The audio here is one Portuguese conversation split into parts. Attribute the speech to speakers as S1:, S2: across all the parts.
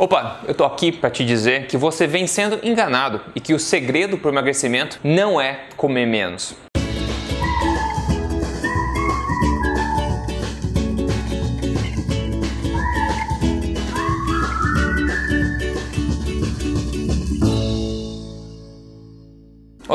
S1: Opa, eu tô aqui para te dizer que você vem sendo enganado e que o segredo para o emagrecimento não é comer menos.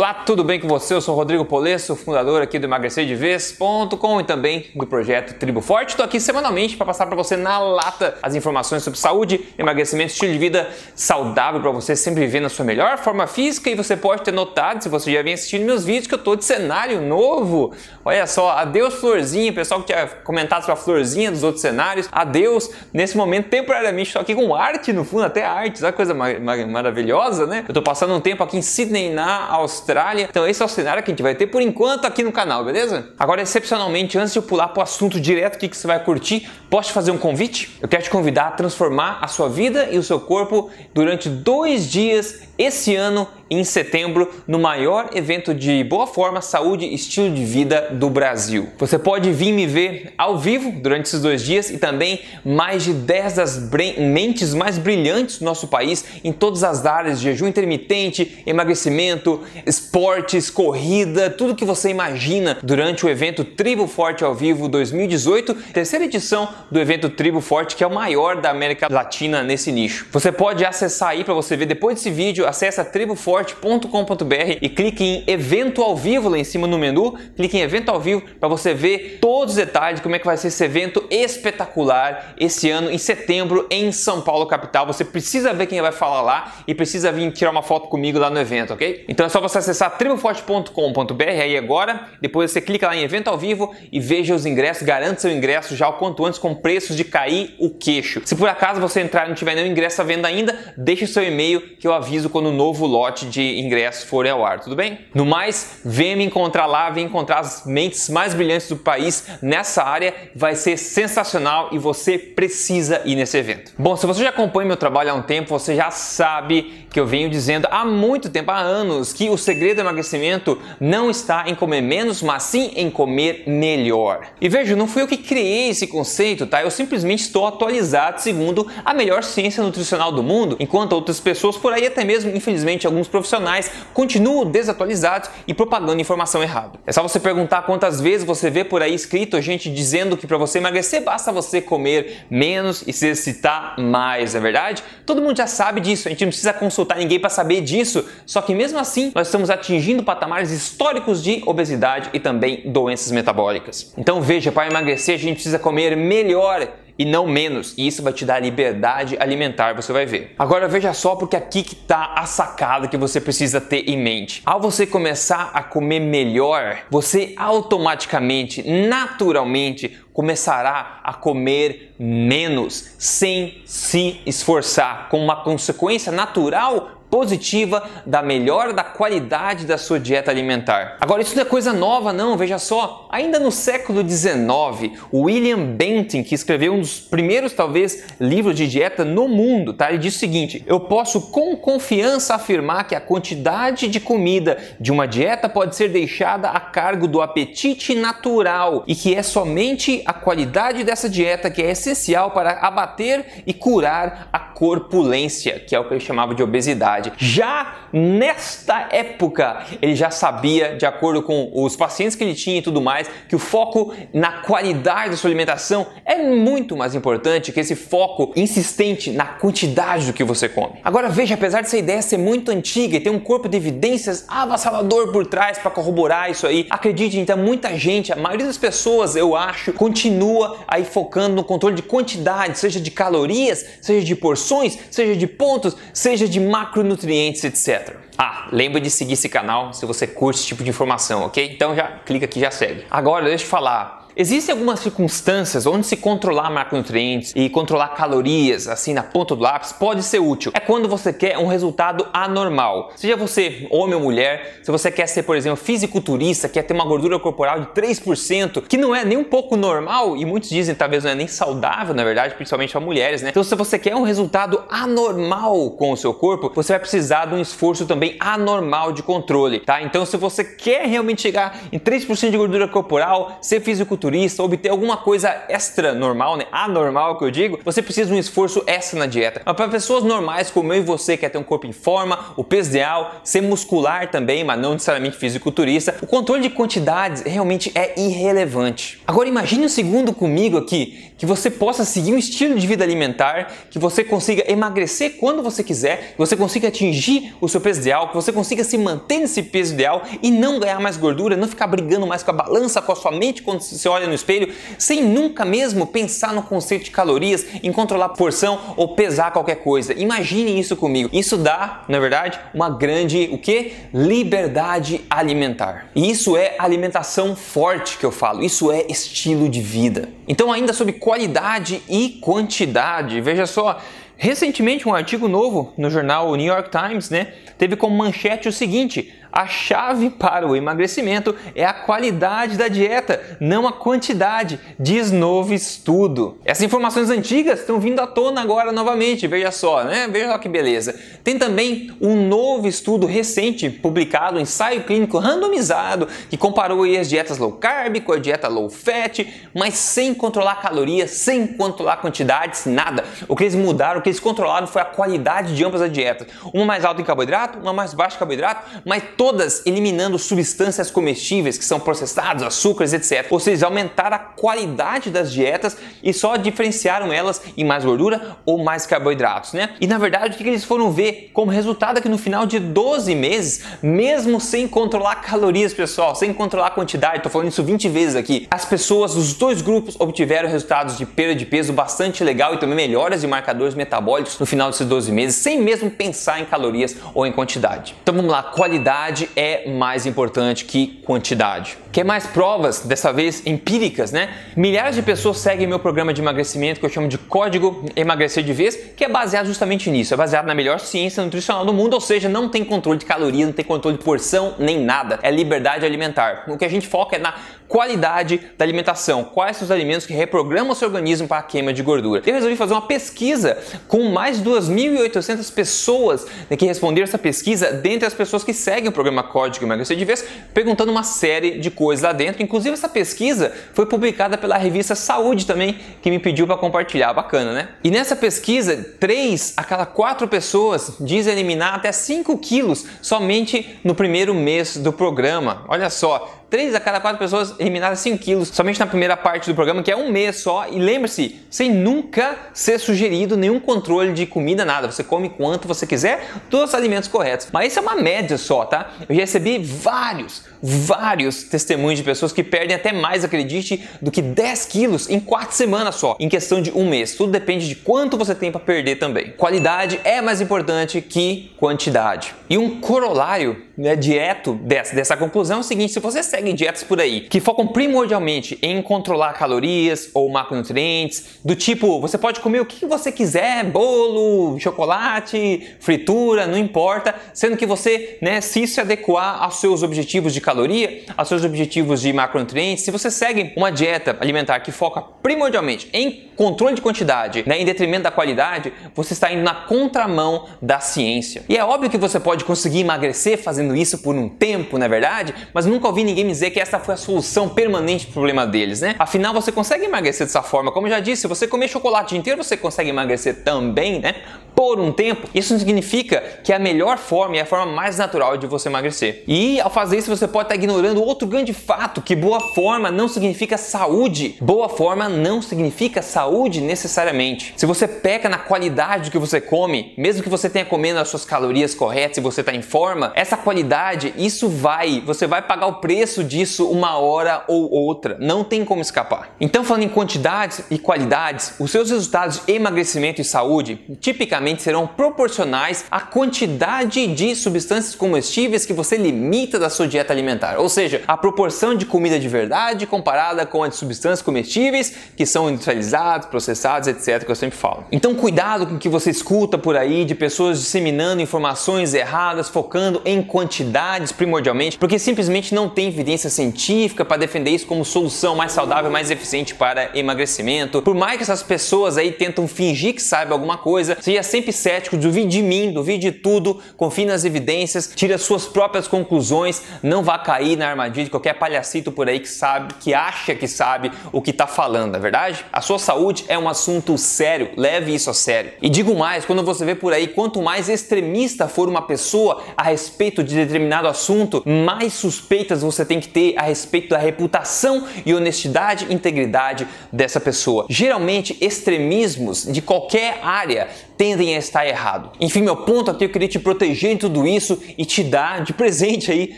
S1: Olá, tudo bem com você? Eu sou Rodrigo Polesso, fundador aqui do emagrecerdevez.com e também do projeto Tribo Forte. Estou aqui semanalmente para passar para você na lata as informações sobre saúde, emagrecimento, estilo de vida saudável para você sempre viver na sua melhor forma física e você pode ter notado, se você já vem assistindo meus vídeos, que eu estou de cenário novo. Olha só, adeus florzinha, pessoal que tinha comentado sobre a florzinha dos outros cenários, adeus. Nesse momento, temporariamente, estou aqui com arte no fundo, até arte, olha coisa mar maravilhosa, né? Eu estou passando um tempo aqui em Sydney, na Austrália Austrália. Então esse é o cenário que a gente vai ter por enquanto aqui no canal, beleza? Agora, excepcionalmente, antes de eu pular para o assunto direto, que, que você vai curtir, posso te fazer um convite? Eu quero te convidar a transformar a sua vida e o seu corpo durante dois dias esse ano em setembro no maior evento de boa forma, saúde e estilo de vida do Brasil. Você pode vir me ver ao vivo durante esses dois dias e também mais de 10 das mentes mais brilhantes do nosso país em todas as áreas jejum intermitente, emagrecimento, esportes, corrida, tudo que você imagina durante o evento Tribo Forte ao Vivo 2018, terceira edição do evento Tribo Forte, que é o maior da América Latina nesse nicho. Você pode acessar aí para você ver depois desse vídeo, acessa triboforte.com.br e clique em evento ao vivo lá em cima no menu, clique em evento ao vivo para você ver todos os detalhes de como é que vai ser esse evento espetacular esse ano em setembro em São Paulo capital. Você precisa ver quem vai falar lá e precisa vir tirar uma foto comigo lá no evento, ok? Então é só você acessar triboforte.com.br aí agora, depois você clica lá em evento ao vivo e veja os ingressos, garante seu ingresso já o quanto antes com preços de cair o queixo. Se por acaso você entrar e não tiver nenhum ingresso à venda ainda, deixe o seu e-mail que eu aviso quando o novo lote de ingressos for ao ar, tudo bem? No mais, venha me encontrar lá, venha encontrar as mentes mais brilhantes do país nessa área, vai ser sensacional e você precisa ir nesse evento. Bom, se você já acompanha meu trabalho há um tempo, você já sabe que eu venho dizendo há muito tempo, há anos, que o segredo do emagrecimento não está em comer menos, mas sim em comer melhor. E veja, não fui eu que criei esse conceito, tá? Eu simplesmente estou atualizado segundo a melhor ciência nutricional do mundo, enquanto outras pessoas por aí, até mesmo, infelizmente, alguns profissionais continuam desatualizados e propagando informação errada. É só você perguntar quantas vezes você vê por aí escrito gente dizendo que para você emagrecer basta você comer menos e se exercitar mais, é verdade? Todo mundo já sabe disso, a gente não precisa consultar ninguém para saber disso, só que mesmo assim nós estamos atingindo patamares históricos de obesidade e também doenças metabólicas. Então veja, para emagrecer a gente precisa comer melhor e não menos. E isso vai te dar liberdade alimentar, você vai ver. Agora veja só porque aqui que tá a sacada que você precisa ter em mente. Ao você começar a comer melhor, você automaticamente, naturalmente começará a comer menos sem se esforçar, com uma consequência natural positiva da melhora da qualidade da sua dieta alimentar. Agora, isso não é coisa nova, não, veja só. Ainda no século XIX, William Benton, que escreveu um dos primeiros, talvez, livros de dieta no mundo, tá? ele diz o seguinte: Eu posso com confiança afirmar que a quantidade de comida de uma dieta pode ser deixada a cargo do apetite natural e que é somente a qualidade dessa dieta que é essencial para abater e curar a corpulência, que é o que ele chamava de obesidade. Já nesta época, ele já sabia, de acordo com os pacientes que ele tinha e tudo mais, que o foco na qualidade da sua alimentação é muito mais importante que esse foco insistente na quantidade do que você come. Agora veja, apesar dessa ideia ser muito antiga e ter um corpo de evidências avassalador por trás para corroborar isso aí, acredite, então muita gente, a maioria das pessoas, eu acho, continua aí focando no controle de quantidade, seja de calorias, seja de porções, seja de pontos, seja de macronutrientes nutrientes, etc. Ah, lembra de seguir esse canal se você curte esse tipo de informação, ok? Então já clica aqui já segue. Agora, deixa eu falar Existem algumas circunstâncias onde se controlar macronutrientes e controlar calorias assim na ponta do lápis pode ser útil. É quando você quer um resultado anormal. Seja você homem ou mulher, se você quer ser, por exemplo, fisiculturista, quer ter uma gordura corporal de 3%, que não é nem um pouco normal e muitos dizem talvez não é nem saudável, na verdade, principalmente para mulheres, né? Então, se você quer um resultado anormal com o seu corpo, você vai precisar de um esforço também anormal de controle, tá? Então, se você quer realmente chegar em 3% de gordura corporal, ser fisiculturista fisiculturista, obter alguma coisa extra normal, né? Anormal que eu digo, você precisa de um esforço extra na dieta. Mas para pessoas normais como eu e você, que quer ter um corpo em forma, o peso ideal, ser muscular também, mas não necessariamente fisiculturista, o controle de quantidades realmente é irrelevante. Agora imagine um segundo comigo aqui que você possa seguir um estilo de vida alimentar, que você consiga emagrecer quando você quiser, que você consiga atingir o seu peso ideal, que você consiga se manter nesse peso ideal e não ganhar mais gordura, não ficar brigando mais com a balança, com a sua mente quando você olha no espelho, sem nunca mesmo pensar no conceito de calorias, em controlar porção ou pesar qualquer coisa. Imagine isso comigo. Isso dá, na verdade, uma grande o que? Liberdade alimentar. E isso é alimentação forte que eu falo. Isso é estilo de vida. Então, ainda sobre qualidade e quantidade, veja só, recentemente um artigo novo no jornal New York Times, né, teve como manchete o seguinte: a chave para o emagrecimento é a qualidade da dieta, não a quantidade, diz novo estudo. Essas informações antigas estão vindo à tona agora novamente, veja só, né? Veja só que beleza. Tem também um novo estudo recente publicado, um ensaio clínico randomizado, que comparou as dietas low carb com a dieta low fat, mas sem controlar calorias, sem controlar quantidades, nada. O que eles mudaram, o que eles controlaram foi a qualidade de ambas as dietas. Uma mais alta em carboidrato, uma mais baixa em carboidrato, mas todas eliminando substâncias comestíveis que são processados, açúcares, etc. Ou seja, aumentaram a qualidade das dietas e só diferenciaram elas em mais gordura ou mais carboidratos, né? E na verdade, o que eles foram ver como resultado é que no final de 12 meses, mesmo sem controlar calorias, pessoal, sem controlar a quantidade, tô falando isso 20 vezes aqui, as pessoas dos dois grupos obtiveram resultados de perda de peso bastante legal e também melhoras de marcadores metabólicos no final desses 12 meses, sem mesmo pensar em calorias ou em quantidade. Então vamos lá, qualidade qualidade é mais importante que quantidade. Quer mais provas, dessa vez empíricas, né? Milhares de pessoas seguem meu programa de emagrecimento que eu chamo de Código Emagrecer de Vez, que é baseado justamente nisso, é baseado na melhor ciência nutricional do mundo, ou seja, não tem controle de caloria, não tem controle de porção nem nada, é liberdade alimentar. O que a gente foca é na qualidade da alimentação, quais são os alimentos que reprogramam o seu organismo para a queima de gordura. Eu resolvi fazer uma pesquisa com mais de 2.800 pessoas né, que responderam essa pesquisa, dentre as pessoas que seguem o programa Código Emagrecer de Vez, perguntando uma série de coisas lá dentro. Inclusive essa pesquisa foi publicada pela revista Saúde também, que me pediu para compartilhar, bacana, né? E nessa pesquisa, 3 a cada 4 pessoas dizem eliminar até 5 quilos somente no primeiro mês do programa. Olha só, 3 a cada 4 pessoas eliminaram 5 quilos somente na primeira parte do programa, que é um mês só. E lembre-se, sem nunca ser sugerido nenhum controle de comida, nada. Você come quanto você quiser dos alimentos corretos. Mas isso é uma média só, tá? Eu já recebi vários, vários testemunhos de pessoas que perdem até mais, acredite, do que 10 quilos em 4 semanas só, em questão de um mês. Tudo depende de quanto você tem para perder também. Qualidade é mais importante que quantidade. E um corolário né, dieto dessa, dessa conclusão é o seguinte: se você segue dietas por aí que focam primordialmente em controlar calorias ou macronutrientes, do tipo você pode comer o que você quiser, bolo, chocolate, fritura, não importa, sendo que você, né, se isso adequar aos seus objetivos de caloria, aos seus objetivos de macronutrientes, se você segue uma dieta alimentar que foca primordialmente em controle de quantidade, né, em detrimento da qualidade, você está indo na contramão da ciência. E é óbvio que você pode conseguir emagrecer fazendo isso por um tempo, na é verdade, mas nunca ouvi ninguém dizer que essa foi a solução permanente para o problema deles, né? Afinal, você consegue emagrecer dessa forma. Como eu já disse, se você comer chocolate inteiro, você consegue emagrecer também, né? Por um tempo. Isso não significa que é a melhor forma e a forma mais natural de você emagrecer. E ao fazer isso, você pode estar ignorando outro grande fato, que boa forma não significa saúde. Boa forma não significa saúde necessariamente. Se você peca na qualidade do que você come, mesmo que você tenha comendo as suas calorias corretas e você está em forma, essa qualidade, isso vai, você vai pagar o preço disso uma hora ou outra. Não tem como escapar. Então, falando em quantidades e qualidades, os seus resultados de emagrecimento e saúde tipicamente serão proporcionais à quantidade de substâncias comestíveis que você limita da sua dieta alimentar. Ou seja, a proporção de comida de verdade comparada com a de substâncias comestíveis que são industrializadas, processadas, etc. que eu sempre falo. Então, cuidado com o que você escuta por aí de pessoas disseminando informações erradas, focando em quantidades primordialmente, porque simplesmente não tem evidência científica para defender isso como solução mais saudável, mais eficiente para emagrecimento. Por mais que essas pessoas aí tentam fingir que saibam alguma coisa, já sempre cético, duvide de mim, duvide de tudo, confie nas evidências, tire as suas próprias conclusões, não vá cair na armadilha de qualquer palhacito por aí que sabe, que acha que sabe o que está falando, é verdade? A sua saúde é um assunto sério, leve isso a sério. E digo mais, quando você vê por aí, quanto mais extremista for uma pessoa a respeito de determinado assunto, mais suspeitas você tem que ter a respeito da reputação e honestidade e integridade dessa pessoa. Geralmente, extremismos de qualquer área tendem a estar errado. Enfim, meu ponto aqui eu queria te proteger em tudo isso e te dar de presente aí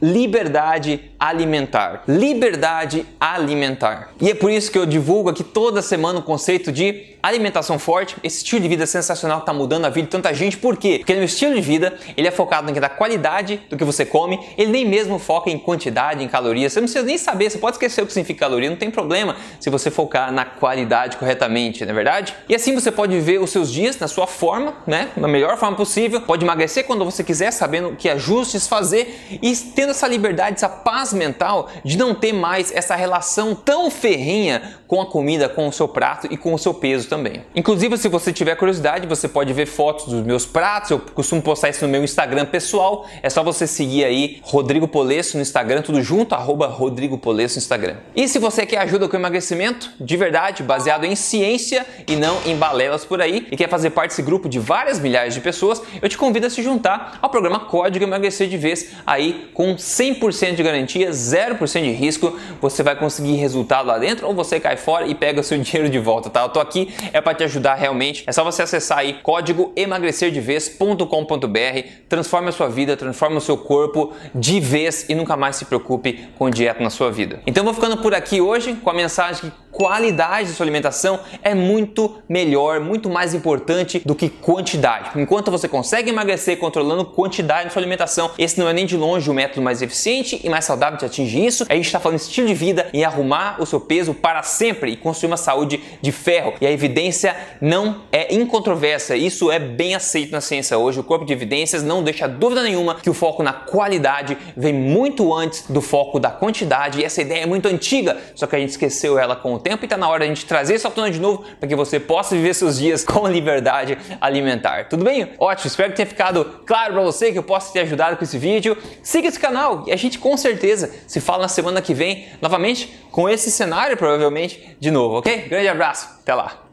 S1: liberdade alimentar. Liberdade alimentar. E é por isso que eu divulgo aqui toda semana o conceito de alimentação forte, esse estilo de vida sensacional está mudando a vida de tanta gente. Por quê? Porque no estilo de vida ele é focado na qualidade do que você come, ele nem mesmo foca em quantidade, em calorias. Você não precisa nem saber, você pode esquecer o que significa caloria, não tem problema se você focar na qualidade corretamente, não é verdade? E assim você pode viver os seus dias na sua forma, né? Na melhor forma possível, pode emagrecer quando você quiser, sabendo que ajustes fazer e tendo essa liberdade, essa paz mental de não ter mais essa relação tão ferrenha com a comida, com o seu prato e com o seu peso também. Inclusive, se você tiver curiosidade, você pode ver fotos dos meus pratos. Eu costumo postar isso no meu Instagram pessoal. É só você seguir aí Rodrigo Polesso no Instagram, tudo junto, arroba Rodrigo Polesso no Instagram. E se você quer ajuda com emagrecimento, de verdade, baseado em ciência e não em balelas por aí, e quer fazer parte desse grupo de várias milhares de pessoas, eu te convido a se juntar ao programa Código Emagrecer de Vez, aí com 100% de garantia, 0% de risco, você vai conseguir resultado lá dentro ou você cai fora e pega o seu dinheiro de volta, tá? Eu tô aqui é para te ajudar realmente. É só você acessar aí código emagrecerdevez.com.br, transforme a sua vida, transforme o seu corpo de vez e nunca mais se preocupe com dieta na sua vida. Então vou ficando por aqui hoje com a mensagem que qualidade de sua alimentação é muito melhor, muito mais importante do que quantidade. Enquanto você consegue emagrecer controlando quantidade de sua alimentação, esse não é nem de longe o método mais eficiente e mais saudável de atingir isso. A gente está falando estilo de vida e arrumar o seu peso para sempre e construir uma saúde de ferro. E a evidência não é incontroversa, isso é bem aceito na ciência hoje. O corpo de evidências não deixa dúvida nenhuma que o foco na qualidade vem muito antes do foco da quantidade. E essa ideia é muito antiga, só que a gente esqueceu ela com o tempo e está na hora de a gente trazer à tona de novo para que você possa viver seus dias com liberdade alimentar. Tudo bem? Ótimo, espero que tenha ficado claro para você que eu possa te ajudar com esse vídeo. Siga esse canal e a gente com certeza se fala na semana que vem novamente com esse cenário provavelmente de novo, ok? Grande abraço, até lá!